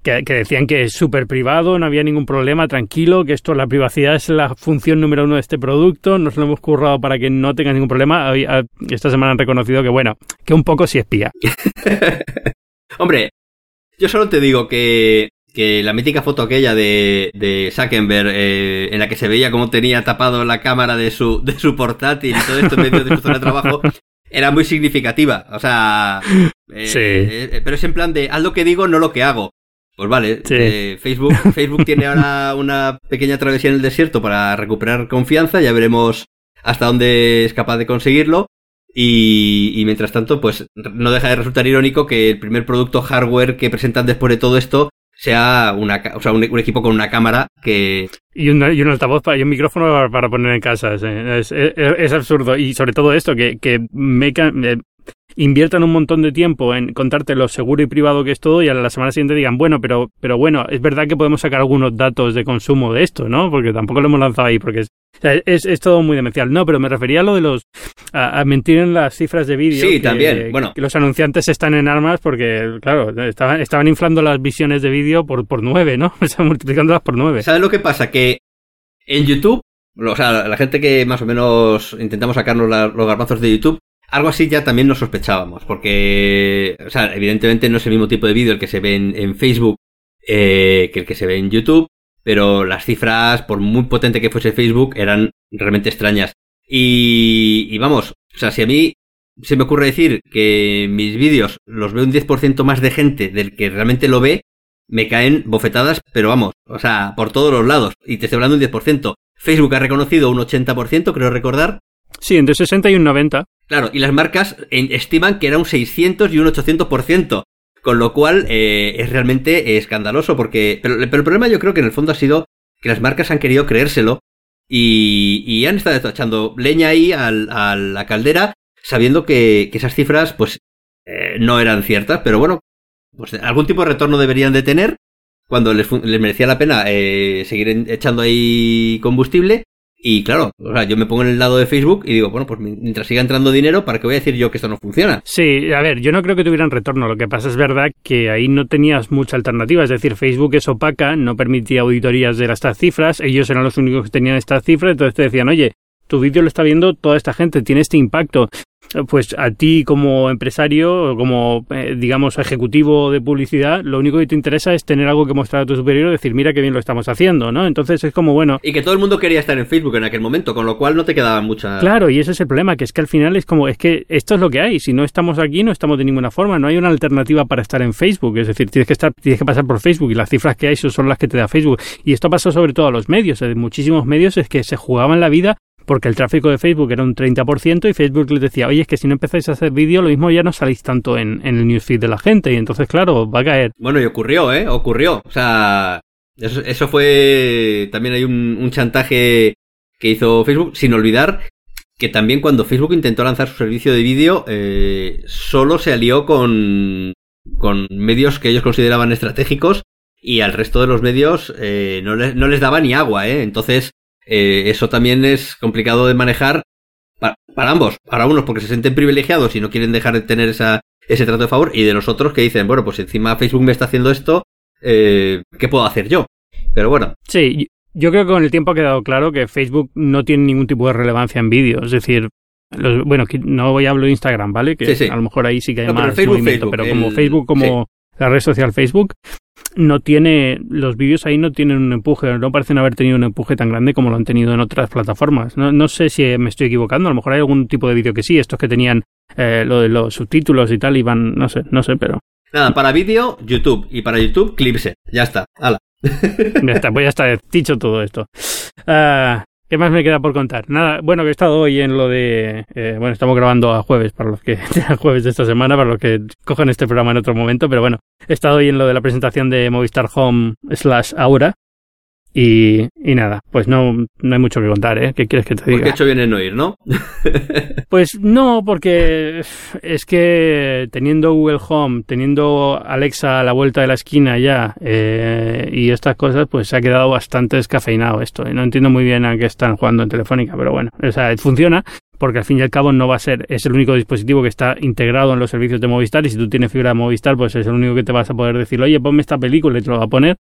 que, decían que es súper privado, no había ningún problema, tranquilo, que esto, la privacidad es la función número uno de este producto, nos lo hemos currado para que no tenga ningún problema. Esta semana han reconocido que, bueno, que un poco sí espía. Hombre, yo solo te digo que, que la mítica foto aquella de, de Zuckerberg, eh, en la que se veía cómo tenía tapado la cámara de su, de su portátil y todo esto en medio de su zona de trabajo, era muy significativa. O sea, eh, sí. Eh, pero es en plan de haz lo que digo, no lo que hago. Pues vale, eh, Facebook, Facebook tiene ahora una pequeña travesía en el desierto para recuperar confianza, ya veremos hasta dónde es capaz de conseguirlo. Y, mientras tanto, pues no deja de resultar irónico que el primer producto hardware que presentan después de todo esto sea una, o sea, un, equipo con una cámara que... Y, un altavoz y un micrófono para, poner en casa. Es, es, absurdo. Y sobre todo esto, que, que me, eh, inviertan un montón de tiempo en contarte lo seguro y privado que es todo y a la semana siguiente digan, bueno, pero, pero bueno, es verdad que podemos sacar algunos datos de consumo de esto, ¿no? Porque tampoco lo hemos lanzado ahí, porque es, es, es todo muy demencial. No, pero me refería a lo de los, a, mentir en las cifras de vídeo. Sí, también, bueno. Que los anunciantes están en armas porque, claro, estaban, estaban inflando las visiones de vídeo por, por nueve, ¿no? O sea, multiplicándolas por nueve. ¿Sabes lo que pasa? Que en YouTube o sea, la gente que más o menos intentamos sacarnos los garbanzos de YouTube, algo así ya también lo sospechábamos, porque, o sea, evidentemente no es el mismo tipo de vídeo el que se ve en, Facebook eh, que el que se ve en YouTube, pero las cifras, por muy potente que fuese Facebook, eran realmente extrañas. Y, y vamos, o sea, si a mí se me ocurre decir que mis vídeos los ve un 10% más de gente del que realmente lo ve, me caen bofetadas, pero vamos, o sea, por todos los lados. Y te estoy hablando un 10%. Facebook ha reconocido un 80%, creo recordar. Sí, entre 60 y un 90. Claro, y las marcas estiman que era un 600 y un 800%. Con lo cual eh, es realmente escandaloso porque... Pero, el problema yo creo que en el fondo ha sido que las marcas han querido creérselo y, y han estado echando leña ahí a la caldera sabiendo que, esas cifras pues eh, no eran ciertas, pero bueno, pues algún tipo de retorno deberían de tener cuando les, les merecía la pena eh, seguir echando ahí combustible Y claro, o sea, yo me pongo en el lado de Facebook y digo, bueno, pues mientras siga entrando dinero, ¿para qué voy a decir yo que esto no funciona? Sí, a ver, yo no creo que tuvieran retorno. Lo que pasa es verdad que ahí no tenías mucha alternativa. Es decir, Facebook es opaca, no permitía auditorías de estas cifras. Ellos eran los únicos que tenían estas cifras. Entonces te decían, oye, tu vídeo lo está viendo toda esta gente, tiene este impacto pues a ti como empresario, como eh, digamos ejecutivo de publicidad, lo único que te interesa es tener algo que mostrar a tu superior y decir, mira qué bien lo estamos haciendo, ¿no? Entonces es como, bueno... Y que todo el mundo quería estar en Facebook en aquel momento, con lo cual no te quedaba mucha... Claro, y ese es el problema, que es que al final es como, es que esto es lo que hay, si no estamos aquí no estamos de ninguna forma, no hay una alternativa para estar en Facebook, es decir, tienes que estar, tienes que pasar por Facebook y las cifras que hay son las que te da Facebook. Y esto pasa sobre todo a los medios, en muchísimos medios es que se jugaban la vida porque el tráfico de Facebook era un 30% y Facebook les decía, oye, es que si no empezáis a hacer vídeo, lo mismo ya no salís tanto en, el newsfeed de la gente y entonces, claro, va a caer. Bueno, y ocurrió, ¿eh? Ocurrió. O sea, eso, fue... También hay un, chantaje que hizo Facebook, sin olvidar que también cuando Facebook intentó lanzar su servicio de vídeo, eh, solo se alió con, con medios que ellos consideraban estratégicos y al resto de los medios eh, no, les, no les daba ni agua, ¿eh? Entonces, eh, eso también es complicado de manejar para, ambos, para unos porque se sienten privilegiados y no quieren dejar de tener esa, ese trato de favor, y de los otros que dicen, bueno, pues encima Facebook me está haciendo esto, eh, ¿qué puedo hacer yo? Pero bueno. Sí, yo creo que con el tiempo ha quedado claro que Facebook no tiene ningún tipo de relevancia en vídeo, es decir, bueno, no voy a hablar de Instagram, ¿vale? Que a lo mejor ahí sí que hay más movimiento, pero como Facebook, como la red social Facebook, no tiene, los vídeos ahí no tienen un empuje, no parecen haber tenido un empuje tan grande como lo han tenido en otras plataformas. No, no sé si me estoy equivocando, a lo mejor hay algún tipo de vídeo que sí, estos que tenían eh, lo de los subtítulos y tal, iban, no sé, no sé, pero... Nada, para vídeo, YouTube, y para YouTube, Clipse, ya está, hala. ya está, pues ya está dicho todo esto. Uh, ¿Qué más me queda por contar? Nada, bueno, que he estado hoy en lo de... Eh, bueno, estamos grabando a jueves, para los que... a jueves de esta semana, para los que cojan este programa en otro momento, pero bueno, he estado hoy en lo de la presentación de Movistar Home slash Aura, y, y, nada, pues no, no hay mucho que contar, ¿eh? ¿Qué quieres que te diga? Porque hecho bien en oír, ¿no? pues no, porque es que teniendo Google Home, teniendo Alexa a la vuelta de la esquina ya eh, y estas cosas, pues se ha quedado bastante descafeinado esto. Y no entiendo muy bien a qué están jugando en Telefónica, pero bueno, o sea, funciona porque al fin y al cabo no va a ser, es el único dispositivo que está integrado en los servicios de Movistar y si tú tienes fibra de Movistar, pues es el único que te vas a poder decir, oye, ponme esta película y te lo va a poner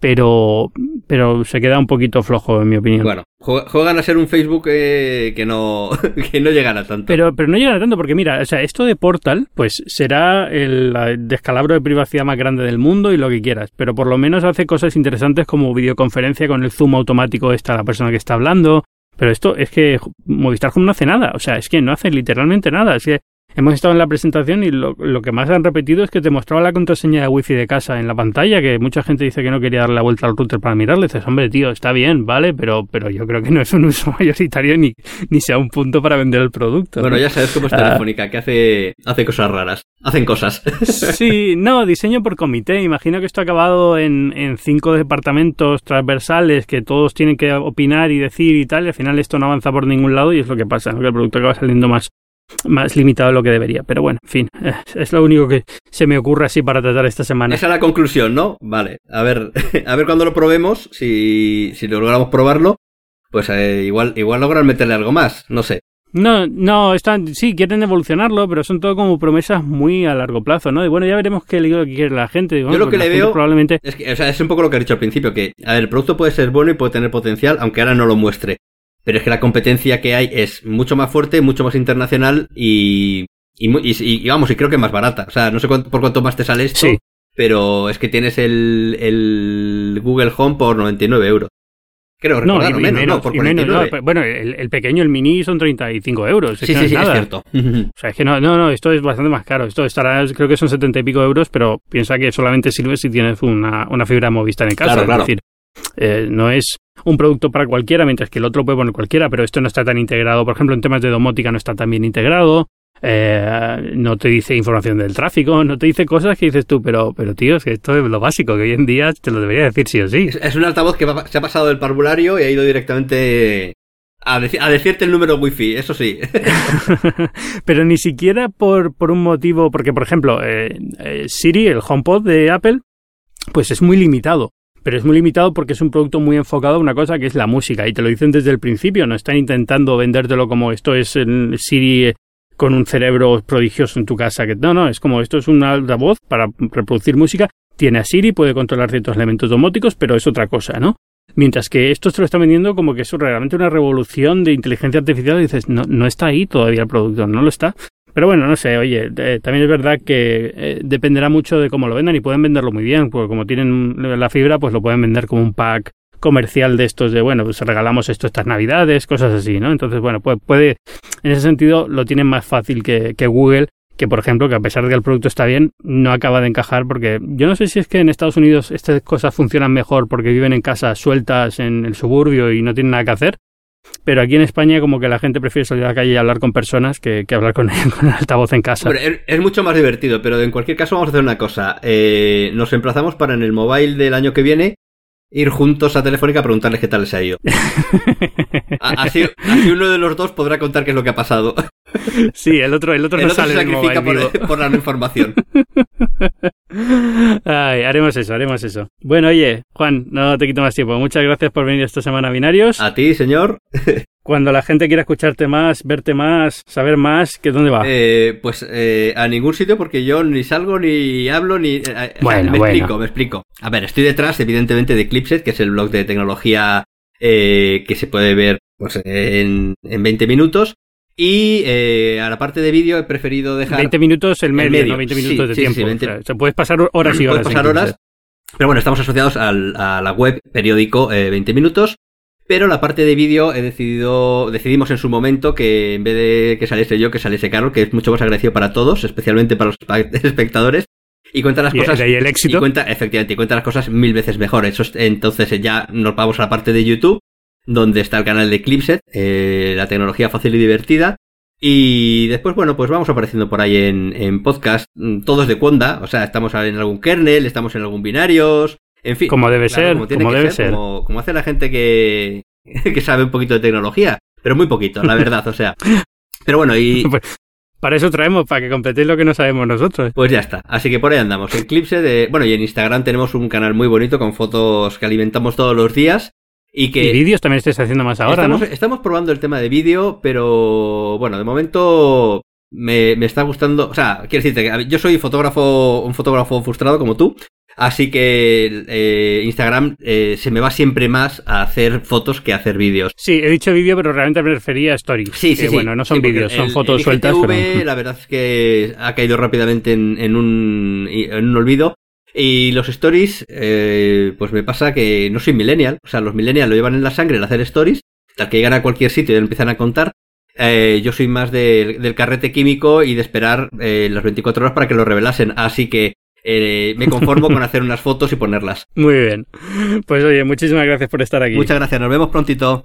pero, pero se queda un poquito flojo, en mi opinión. Bueno, juegan a ser un Facebook eh, que, no, que no llegará tanto. Pero, pero no llegará tanto porque, mira, o sea, esto de Portal, pues será el, descalabro de privacidad más grande del mundo y lo que quieras, pero por lo menos hace cosas interesantes como videoconferencia con el zoom automático esta la persona que está hablando. Pero esto es que Movistar Home no hace nada, o sea, es que no hace literalmente nada. Es que Hemos estado en la presentación y lo, que más han repetido es que te mostraba la contraseña de wifi de casa en la pantalla, que mucha gente dice que no quería darle la vuelta al router para mirarle. Dices, hombre, tío, está bien, vale, pero, pero yo creo que no es un uso mayoritario ni, ni sea un punto para vender el producto. Bueno, ya sabes cómo es ah. Telefónica, que hace, hace cosas raras. Hacen cosas. sí, no, diseño por comité. Imagino que esto ha acabado en, en cinco departamentos transversales que todos tienen que opinar y decir y tal, y al final esto no avanza por ningún lado y es lo que pasa, que el producto acaba saliendo más más limitado de lo que debería. Pero bueno, en fin, eh, es lo único que se me ocurre así para tratar esta semana. Esa es la conclusión, ¿no? Vale, a ver, a ver cuando lo probemos, si, si logramos probarlo, pues eh, igual, igual logran meterle algo más, no sé. No, no, están, sí, quieren evolucionarlo, pero son todo como promesas muy a largo plazo, ¿no? Y bueno, ya veremos qué le quiere la gente. Yo lo que le veo probablemente... es, que, o sea, es un poco lo que he dicho al principio, que a ver, el producto puede ser bueno y puede tener potencial, aunque ahora no lo muestre. Pero es que la competencia que hay es mucho más fuerte, mucho más internacional y, y, vamos, y creo que más barata. O sea, no sé por cuánto más te sale esto, pero es que tienes el, el Google Home por 99 euros. Creo, no, y, menos, no, por 49. bueno, el, pequeño, el mini, son 35 euros. Sí, sí, sí, es cierto. O sea, es que no, no, no, esto es bastante más caro. Esto estará, creo que son 70 y pico euros, pero piensa que solamente sirve si tienes una, una fibra movista en casa. Claro, es decir, eh, no es un producto para cualquiera, mientras que el otro puede poner cualquiera, pero esto no está tan integrado. Por ejemplo, en temas de domótica no está tan bien integrado. Eh, no te dice información del tráfico, no te dice cosas que dices tú, pero, pero tío, es que esto es lo básico, que hoy en día te lo debería decir sí o sí. Es, un altavoz que se ha pasado del parvulario y ha ido directamente a, a, decirte el número wifi, eso sí. Pero ni siquiera por, por un motivo, porque por ejemplo, eh, Siri, el HomePod de Apple, pues es muy limitado pero es muy limitado porque es un producto muy enfocado a una cosa que es la música y te lo dicen desde el principio, no están intentando vendértelo como esto es el Siri con un cerebro prodigioso en tu casa, que no, no, es como esto es una voz para reproducir música, tiene a Siri, puede controlar ciertos elementos domóticos, pero es otra cosa, ¿no? Mientras que esto se lo está vendiendo como que es realmente una revolución de inteligencia artificial dices, no, no está ahí todavía el producto, no lo está. Pero bueno, no sé, oye, eh, también es verdad que eh, dependerá mucho de cómo lo vendan y pueden venderlo muy bien, porque como tienen la fibra, pues lo pueden vender como un pack comercial de estos de, bueno, pues regalamos esto estas navidades, cosas así, ¿no? Entonces, bueno, puede, puede en ese sentido lo tienen más fácil que, que Google, que por ejemplo, que a pesar de que el producto está bien, no acaba de encajar porque yo no sé si es que en Estados Unidos estas cosas funcionan mejor porque viven en casas sueltas en el suburbio y no tienen nada que hacer, pero aquí en España como que la gente prefiere salir a la calle y hablar con personas que, hablar con, con, el altavoz en casa. es, mucho más divertido, pero en cualquier caso vamos a hacer una cosa. Eh, nos emplazamos para en el mobile del año que viene ir juntos a Telefónica a preguntarles qué tal les ha ido. así, uno de los dos podrá contar qué es lo que ha pasado. Sí, el otro, el otro no sale se sacrifica por, la información. Ay, haremos eso, haremos eso. Bueno, oye, Juan, no te quito más tiempo. Muchas gracias por venir esta semana a Binarios. A ti, señor. Cuando la gente quiera escucharte más, verte más, saber más, ¿qué dónde va? Eh, pues eh, a ningún sitio porque yo ni salgo ni hablo ni... Eh, bueno, me explico, me explico. A ver, estoy detrás evidentemente de Clipset, que es el blog de tecnología que se puede ver pues, en, en 20 minutos. Y a la parte de vídeo he preferido dejar... 20 minutos el medio, no 20 minutos de tiempo. o sea, puedes pasar horas y horas. Puedes pasar horas. Pero bueno, estamos asociados al, a la web periódico 20 minutos pero la parte de vídeo he decidido, decidimos en su momento que en vez de que saliese yo, que saliese Carlos, que es mucho más agradecido para todos, especialmente para los espectadores. Y cuenta las cosas. Y el éxito. Y cuenta, efectivamente, y cuenta las cosas mil veces mejor. Eso entonces ya nos vamos a la parte de YouTube, donde está el canal de Clipset, eh, la tecnología fácil y divertida. Y después, bueno, pues vamos apareciendo por ahí en, en podcast, mm, todos de Conda, o sea, estamos en algún kernel, estamos en algún binarios, en fin. Como debe ser, como, debe ser. Como, hace la gente que, que sabe un poquito de tecnología, pero muy poquito, la verdad, o sea. Pero bueno, y... Pues, para eso traemos, para que completéis lo que no sabemos nosotros. Pues ya está. Así que por ahí andamos. En Clipse de. Bueno, y en Instagram tenemos un canal muy bonito con fotos que alimentamos todos los días. Y que. vídeos también estáis haciendo más ahora, estamos, ¿no? Estamos probando el tema de vídeo, pero. Bueno, de momento. Me, me está gustando. O sea, quiero decirte que yo soy fotógrafo, un fotógrafo frustrado como tú. Así que eh, Instagram eh, se me va siempre más a hacer fotos que a hacer vídeos. Sí, he dicho vídeo, pero realmente me refería a stories. Sí, sí, sí. Bueno, no son vídeos, son fotos sueltas. Pero... La verdad es que ha caído rápidamente en, un, en un olvido. Y los stories, eh, pues me pasa que no soy millennial. O sea, los millennials lo llevan en la sangre el hacer stories. Tal que llegan a cualquier sitio y empiezan a contar. yo soy más del carrete químico y de esperar las 24 horas para que lo revelasen. Así que eh, me conformo con hacer unas fotos y ponerlas. Muy bien. Pues oye, muchísimas gracias por estar aquí. Muchas gracias, nos vemos prontito.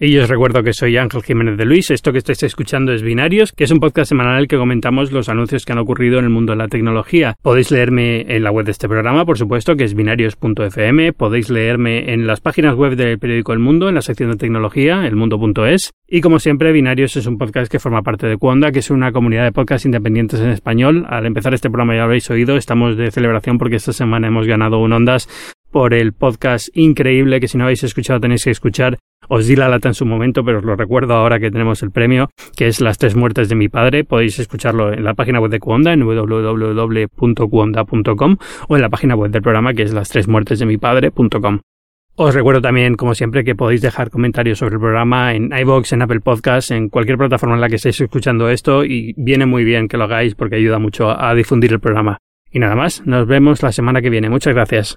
Y os recuerdo que soy Ángel Jiménez de Luis. Esto que estáis escuchando es Binarios, que es un podcast semanal en el que comentamos los anuncios que han ocurrido en el mundo de la tecnología. Podéis leerme en la web de este programa, por supuesto, que es binarios.fm. Podéis leerme en las páginas web del periódico El Mundo, en la sección de tecnología, elmundo.es. Y como siempre, Binarios es un podcast que forma parte de Cuonda, que es una comunidad de podcasts independientes en español. Al empezar este programa ya lo habréis oído, estamos de celebración porque esta semana hemos ganado un Ondas por el podcast increíble que si no habéis escuchado tenéis que escuchar. Os di la lata en su momento, pero os lo recuerdo ahora que tenemos el premio, que es Las tres muertes de mi padre. Podéis escucharlo en la página web de Cuonda, en www.cuonda.com o en la página web del programa, que es las tres muertes de mi padre.com. Os recuerdo también, como siempre, que podéis dejar comentarios sobre el programa en iVoox, en Apple Podcasts, en cualquier plataforma en la que estéis escuchando esto y viene muy bien que lo hagáis porque ayuda mucho a difundir el programa. Y nada más, nos vemos la semana que viene. Muchas gracias.